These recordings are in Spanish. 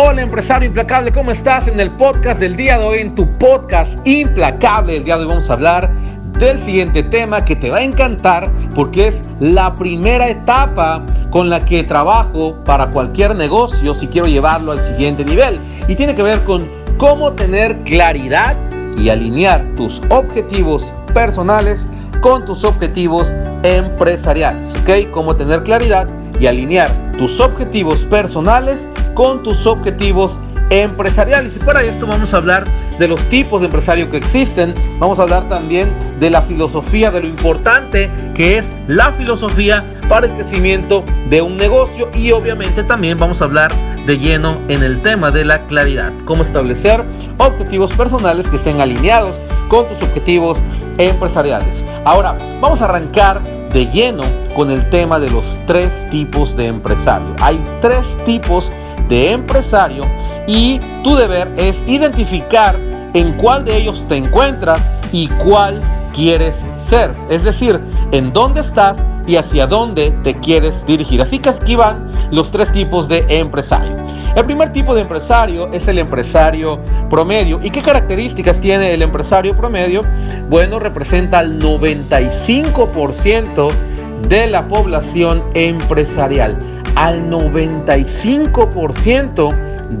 Hola empresario implacable, ¿cómo estás? En el podcast del día de hoy, en tu podcast implacable, el día de hoy vamos a hablar del siguiente tema que te va a encantar porque es la primera etapa con la que trabajo para cualquier negocio si quiero llevarlo al siguiente nivel. Y tiene que ver con cómo tener claridad y alinear tus objetivos personales con tus objetivos empresariales. ¿Ok? Cómo tener claridad y alinear tus objetivos personales con tus objetivos empresariales. Y para esto vamos a hablar de los tipos de empresario que existen. Vamos a hablar también de la filosofía, de lo importante que es la filosofía para el crecimiento de un negocio y obviamente también vamos a hablar de lleno en el tema de la claridad, cómo establecer objetivos personales que estén alineados con tus objetivos empresariales. Ahora, vamos a arrancar de lleno con el tema de los tres tipos de empresario. Hay tres tipos de empresario y tu deber es identificar en cuál de ellos te encuentras y cuál quieres ser. Es decir, en dónde estás y hacia dónde te quieres dirigir. Así que aquí van los tres tipos de empresario. El primer tipo de empresario es el empresario promedio. ¿Y qué características tiene el empresario promedio? Bueno, representa el 95% de la población empresarial. Al 95%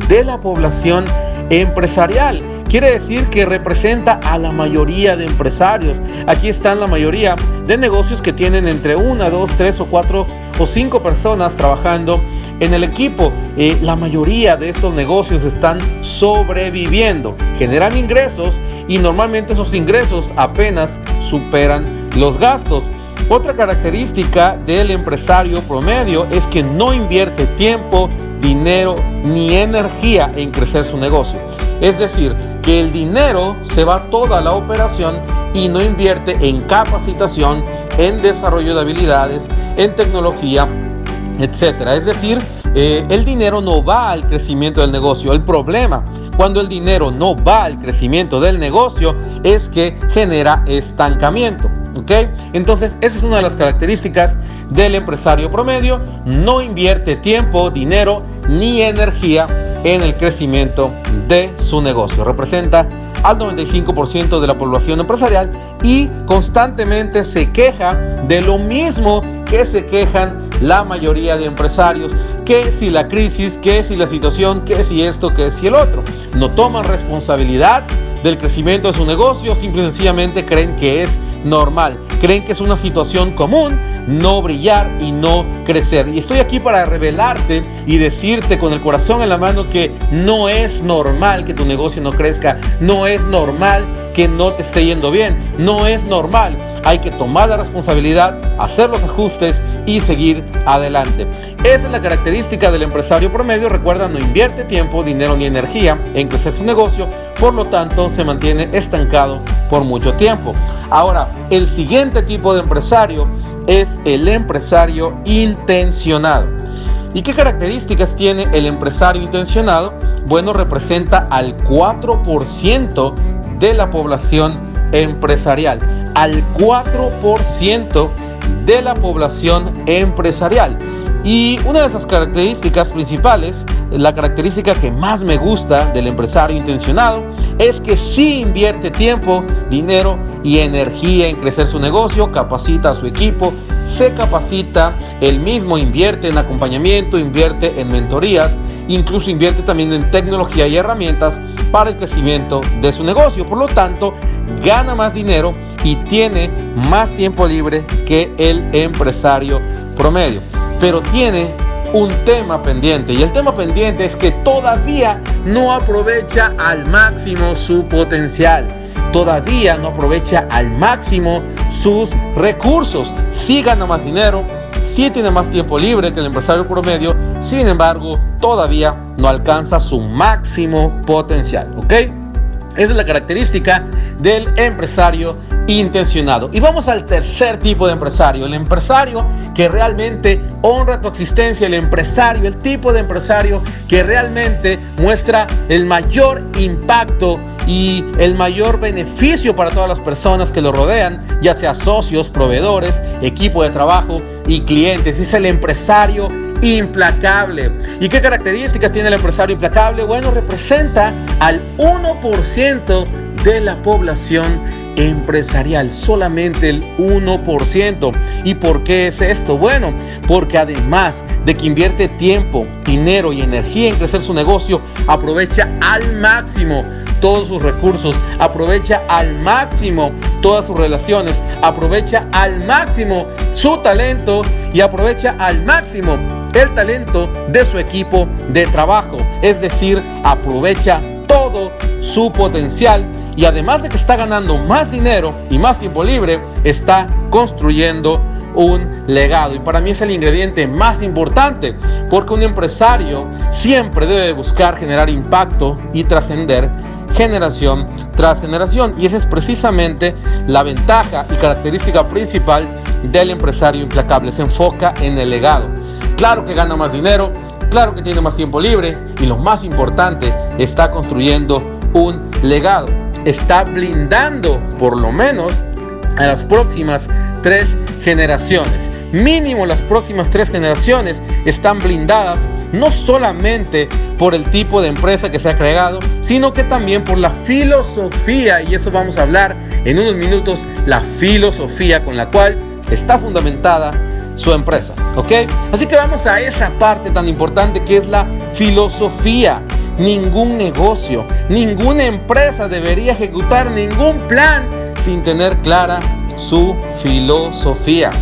de la población empresarial. Quiere decir que representa a la mayoría de empresarios. Aquí están la mayoría de negocios que tienen entre una, dos, tres o cuatro o cinco personas trabajando en el equipo. Eh, la mayoría de estos negocios están sobreviviendo, generan ingresos y normalmente esos ingresos apenas superan los gastos. Otra característica del empresario promedio es que no invierte tiempo, dinero ni energía en crecer su negocio. Es decir, que el dinero se va toda la operación y no invierte en capacitación, en desarrollo de habilidades, en tecnología, etcétera. Es decir, eh, el dinero no va al crecimiento del negocio. El problema cuando el dinero no va al crecimiento del negocio es que genera estancamiento. Entonces, esa es una de las características del empresario promedio. No invierte tiempo, dinero ni energía en el crecimiento de su negocio. Representa al 95% de la población empresarial y constantemente se queja de lo mismo que se quejan la mayoría de empresarios, que si la crisis, que si la situación, que si esto, que si el otro. No toman responsabilidad del crecimiento de su negocio, simple y sencillamente creen que es normal, creen que es una situación común no brillar y no crecer. Y estoy aquí para revelarte y decirte con el corazón en la mano que no es normal que tu negocio no crezca, no es normal que no te esté yendo bien, no es normal. Hay que tomar la responsabilidad, hacer los ajustes y seguir adelante. Esa es la característica del empresario promedio. Recuerda, no invierte tiempo, dinero ni energía en crecer su negocio, por lo tanto se mantiene estancado por mucho tiempo. Ahora, el siguiente tipo de empresario es el empresario intencionado. ¿Y qué características tiene el empresario intencionado? Bueno, representa al 4% de la población empresarial. Al 4% de la población empresarial. Y una de esas características principales, la característica que más me gusta del empresario intencionado, es que sí invierte tiempo, dinero y energía en crecer su negocio, capacita a su equipo, se capacita, él mismo invierte en acompañamiento, invierte en mentorías, incluso invierte también en tecnología y herramientas para el crecimiento de su negocio. Por lo tanto, gana más dinero y tiene más tiempo libre que el empresario promedio. Pero tiene un tema pendiente y el tema pendiente es que todavía no aprovecha al máximo su potencial. Todavía no aprovecha al máximo sus recursos. Sí gana más dinero, sí tiene más tiempo libre que el empresario promedio, sin embargo, todavía no alcanza su máximo potencial. ¿Ok? Esa es la característica del empresario intencionado. Y vamos al tercer tipo de empresario, el empresario que realmente honra tu existencia, el empresario, el tipo de empresario que realmente muestra el mayor impacto y el mayor beneficio para todas las personas que lo rodean, ya sea socios, proveedores, equipo de trabajo y clientes. Es el empresario implacable. ¿Y qué características tiene el empresario implacable? Bueno, representa al 1% de la población empresarial, solamente el 1%. ¿Y por qué es esto? Bueno, porque además de que invierte tiempo, dinero y energía en crecer su negocio, aprovecha al máximo todos sus recursos, aprovecha al máximo todas sus relaciones, aprovecha al máximo su talento y aprovecha al máximo el talento de su equipo de trabajo. Es decir, aprovecha todo su potencial y además de que está ganando más dinero y más tiempo libre, está construyendo un legado. Y para mí es el ingrediente más importante, porque un empresario siempre debe buscar generar impacto y trascender generación tras generación. Y esa es precisamente la ventaja y característica principal del empresario implacable. Se enfoca en el legado. Claro que gana más dinero, claro que tiene más tiempo libre y lo más importante, está construyendo un legado está blindando por lo menos a las próximas tres generaciones. Mínimo las próximas tres generaciones están blindadas no solamente por el tipo de empresa que se ha creado, sino que también por la filosofía, y eso vamos a hablar en unos minutos, la filosofía con la cual está fundamentada su empresa, ¿ok? Así que vamos a esa parte tan importante que es la filosofía. Ningún negocio, ninguna empresa debería ejecutar ningún plan sin tener clara su filosofía.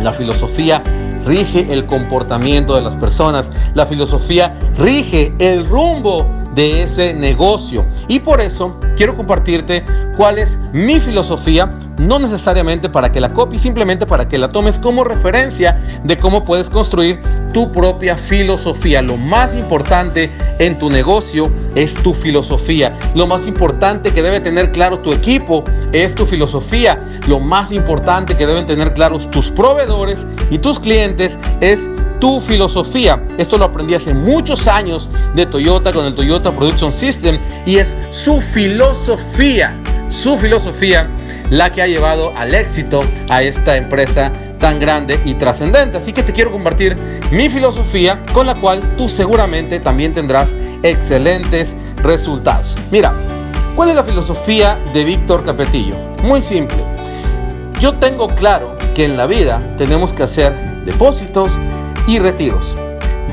La filosofía rige el comportamiento de las personas. La filosofía rige el rumbo de ese negocio. Y por eso quiero compartirte cuál es mi filosofía no necesariamente para que la copies, simplemente para que la tomes como referencia de cómo puedes construir tu propia filosofía. Lo más importante en tu negocio es tu filosofía. Lo más importante que debe tener claro tu equipo es tu filosofía. Lo más importante que deben tener claros tus proveedores y tus clientes es tu filosofía. Esto lo aprendí hace muchos años de Toyota con el Toyota Production System y es su filosofía, su filosofía la que ha llevado al éxito a esta empresa tan grande y trascendente. Así que te quiero compartir mi filosofía con la cual tú seguramente también tendrás excelentes resultados. Mira, ¿cuál es la filosofía de Víctor Capetillo? Muy simple. Yo tengo claro que en la vida tenemos que hacer depósitos y retiros.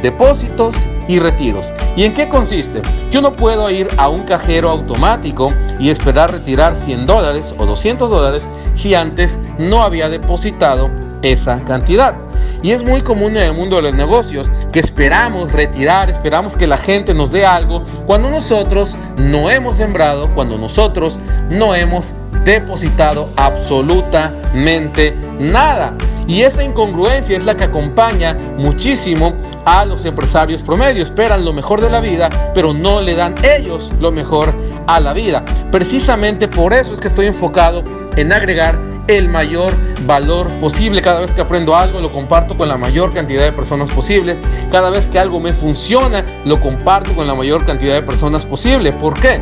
Depósitos y retiros. ¿Y en qué consiste? Yo no puedo ir a un cajero automático y esperar retirar 100 dólares o 200 dólares si antes no había depositado esa cantidad. Y es muy común en el mundo de los negocios que esperamos retirar, esperamos que la gente nos dé algo cuando nosotros no hemos sembrado, cuando nosotros no hemos depositado absolutamente nada. Y esa incongruencia es la que acompaña muchísimo a los empresarios promedio. Esperan lo mejor de la vida, pero no le dan ellos lo mejor a la vida. Precisamente por eso es que estoy enfocado en agregar el mayor valor posible. Cada vez que aprendo algo, lo comparto con la mayor cantidad de personas posible. Cada vez que algo me funciona, lo comparto con la mayor cantidad de personas posible. ¿Por qué?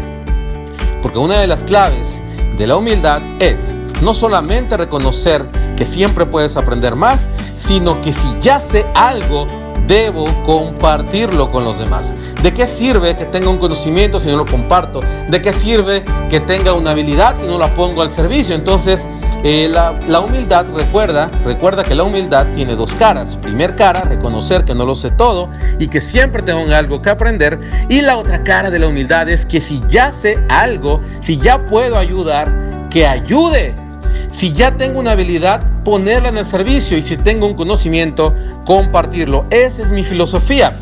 Porque una de las claves de la humildad es no solamente reconocer que siempre puedes aprender más, sino que si ya sé algo, debo compartirlo con los demás. ¿De qué sirve que tenga un conocimiento si no lo comparto? ¿De qué sirve que tenga una habilidad si no la pongo al servicio? Entonces, eh, la, humildad, recuerda, recuerda que la humildad tiene dos caras. Primer cara, reconocer que no lo sé todo y que siempre tengo algo que aprender. Y la otra cara de la humildad es que si ya sé algo, si ya puedo ayudar, que ayude si ya tengo una habilidad, ponerla en el servicio y si tengo un conocimiento, compartirlo. Esa es mi filosofía.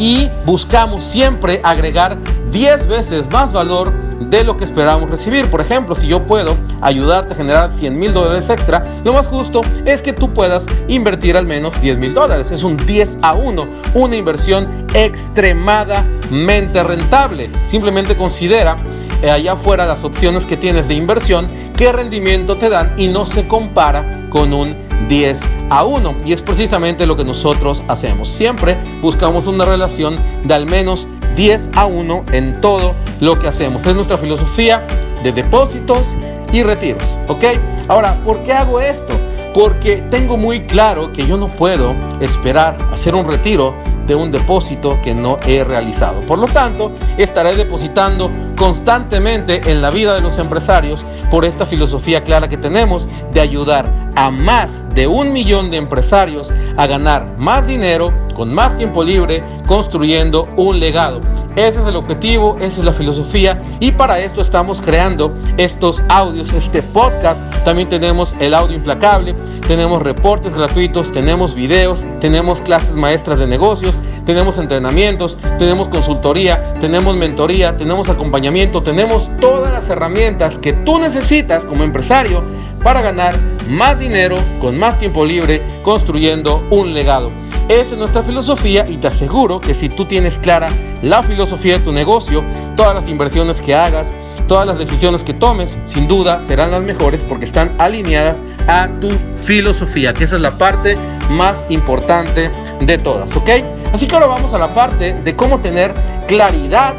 Y buscamos siempre agregar 10 veces más valor de lo que esperamos recibir. Por ejemplo, si yo puedo ayudarte a generar 100 mil dólares extra, lo más justo es que tú puedas invertir al menos 10 mil dólares. Es un 10 a 1, una inversión extremadamente rentable. Simplemente considera eh, allá afuera las opciones que tienes de inversión, qué rendimiento te dan y no se compara con un 10 a 1. Y es precisamente lo que nosotros hacemos. Siempre buscamos una relación de al menos 10 a 1 en todo lo que hacemos. Es nuestra filosofía de depósitos y retiros. ¿Ok? Ahora, ¿por qué hago esto? porque tengo muy claro que yo no puedo esperar hacer un retiro de un depósito que no he realizado. Por lo tanto, estaré depositando constantemente en la vida de los empresarios por esta filosofía clara que tenemos de ayudar a más de un millón de empresarios a ganar más dinero con más tiempo libre construyendo un legado. Ese es el objetivo, esa es la filosofía y para esto estamos creando estos audios, este podcast. También tenemos el audio implacable, tenemos reportes gratuitos, tenemos videos, tenemos clases maestras de negocios, tenemos entrenamientos, tenemos consultoría, tenemos mentoría, tenemos acompañamiento, tenemos todas las herramientas que tú necesitas como empresario para ganar más dinero con más tiempo libre construyendo un legado. Esa es nuestra filosofía y te aseguro que si tú tienes clara la filosofía de tu negocio, todas las inversiones que hagas, todas las decisiones que tomes, sin duda serán las mejores porque están alineadas a tu filosofía, que esa es la parte más importante de todas, ¿ok? Así que ahora vamos a la parte de cómo tener claridad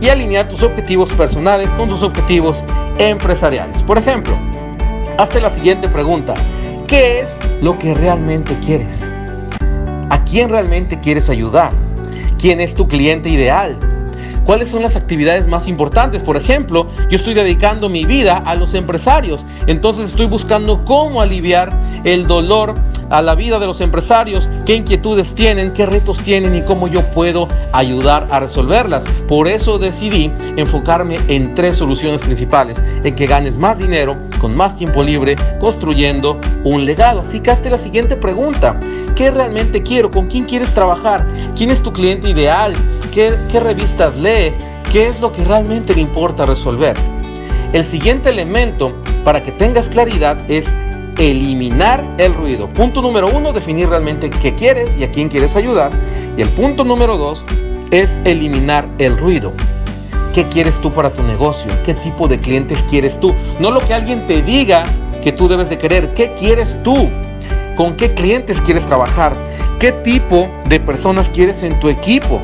y alinear tus objetivos personales con tus objetivos empresariales. Por ejemplo, hazte la siguiente pregunta. ¿Qué es lo que realmente quieres? ¿A quién realmente quieres ayudar? ¿Quién es tu cliente ideal? ¿Cuáles son las actividades más importantes? Por ejemplo, yo estoy dedicando mi vida a los empresarios, entonces estoy buscando cómo aliviar el dolor a la vida de los empresarios, qué inquietudes tienen, qué retos tienen y cómo yo puedo ayudar a resolverlas. Por eso decidí enfocarme en tres soluciones principales, en que ganes más dinero, con más tiempo libre, construyendo un legado. Así que hazte la siguiente pregunta. ¿Qué realmente quiero? ¿Con quién quieres trabajar? ¿Quién es tu cliente ideal? ¿Qué, qué revistas lee? ¿Qué es lo que realmente le importa resolver? El siguiente elemento para que tengas claridad es eliminar el ruido. Punto número uno, definir realmente qué quieres y a quién quieres ayudar. Y el punto número dos es eliminar el ruido. ¿Qué quieres tú para tu negocio? ¿Qué tipo de clientes quieres tú? No lo que alguien te diga que tú debes de querer. ¿Qué quieres tú? ¿Con qué clientes quieres trabajar? ¿Qué tipo de personas quieres en tu equipo?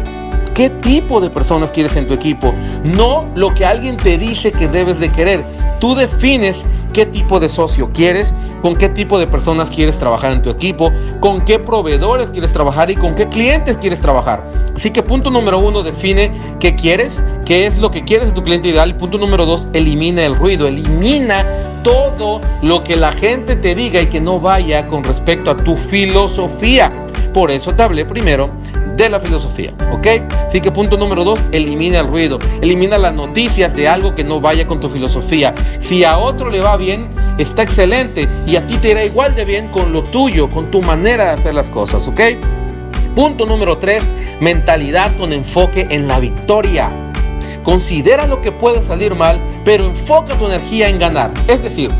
¿Qué tipo de personas quieres en tu equipo? No lo que alguien te dice que debes de querer. Tú defines qué tipo de socio quieres, con qué tipo de personas quieres trabajar en tu equipo, con qué proveedores quieres trabajar y con qué clientes quieres trabajar. Así que punto número uno, define qué quieres, qué es lo que quieres de tu cliente ideal. Punto número dos, elimina el ruido, elimina todo lo que la gente te diga y que no vaya con respecto a tu filosofía. Por eso te hablé primero de la filosofía, ¿ok? Así que punto número dos, elimina el ruido, elimina las noticias de algo que no vaya con tu filosofía. Si a otro le va bien, está excelente y a ti te irá igual de bien con lo tuyo, con tu manera de hacer las cosas, ¿ok? Punto número tres, mentalidad con enfoque en la victoria. Considera lo que puede salir mal, pero enfoca tu energía en ganar. Es decir,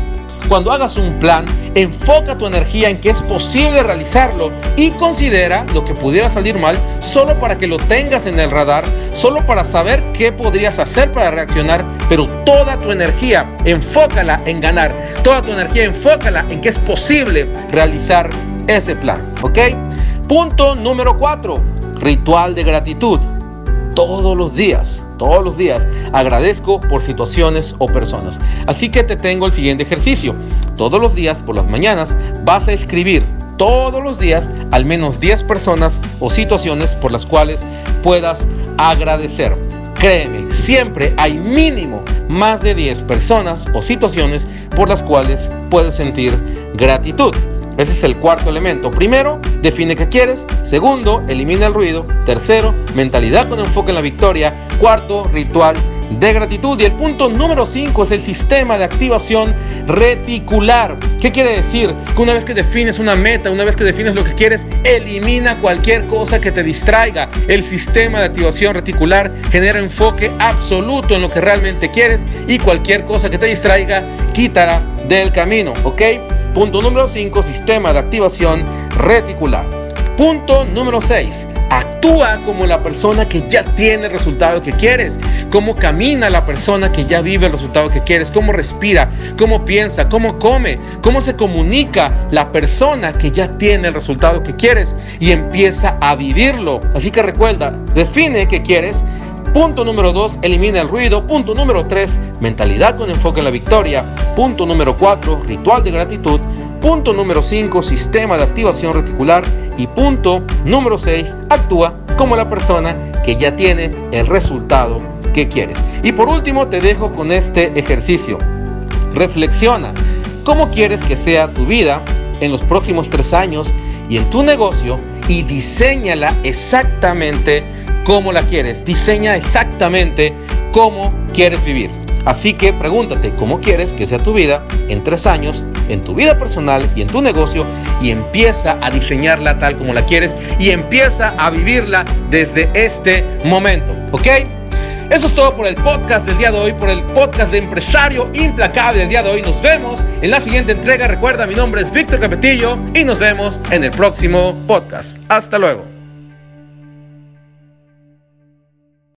cuando hagas un plan, enfoca tu energía en que es posible realizarlo y considera lo que pudiera salir mal solo para que lo tengas en el radar, solo para saber qué podrías hacer para reaccionar, pero toda tu energía enfócala en ganar, toda tu energía enfócala en que es posible realizar ese plan, ¿ok? Punto número 4, ritual de gratitud todos los días, todos los días agradezco por situaciones o personas. Así que te tengo el siguiente ejercicio. Todos los días por las mañanas vas a escribir todos los días al menos 10 personas o situaciones por las cuales puedas agradecer. Créeme, siempre hay mínimo más de 10 personas o situaciones por las cuales puedes sentir gratitud. Ese es el cuarto elemento. Primero, define qué quieres. Segundo, elimina el ruido. Tercero, mentalidad con enfoque en la victoria. Cuarto, ritual de gratitud. Y el punto número 5 es el sistema de activación reticular. ¿Qué quiere decir? Que una vez que defines una meta, una vez que defines lo que quieres, elimina cualquier cosa que te distraiga. El sistema de activación reticular genera enfoque absoluto en lo que realmente quieres y cualquier cosa que te distraiga, quítala del camino. ¿Ok? Punto número 5, sistema de activación reticular. Punto número 6, actúa como la persona que ya tiene el resultado que quieres, cómo camina la persona que ya vive el resultado que quieres, cómo respira, cómo piensa, cómo come, cómo se comunica la persona que ya tiene el resultado que quieres y empieza a vivirlo. Así que recuerda, define qué quieres, Punto número 2, elimina el ruido. Punto número 3, mentalidad con enfoque en la victoria. Punto número 4, ritual de gratitud. Punto número 5, sistema de activación reticular. Y punto número 6, actúa como la persona que ya tiene el resultado que quieres. Y por último, te dejo con este ejercicio. Reflexiona, ¿cómo quieres que sea tu vida en los próximos tres años y en tu negocio? Y diseñala exactamente como la quieres. Diseña exactamente cómo quieres vivir. Así que pregúntate cómo quieres que sea tu vida en tres años, en tu vida personal y en tu negocio y empieza a diseñarla tal como la quieres y empieza a vivirla desde este momento. ¿Ok? Eso es todo por el podcast del día de hoy, por el podcast de Empresario Implacable del día de hoy. Nos vemos en la siguiente entrega. Recuerda, mi nombre es Víctor Capetillo y nos vemos en el próximo podcast. Hasta luego.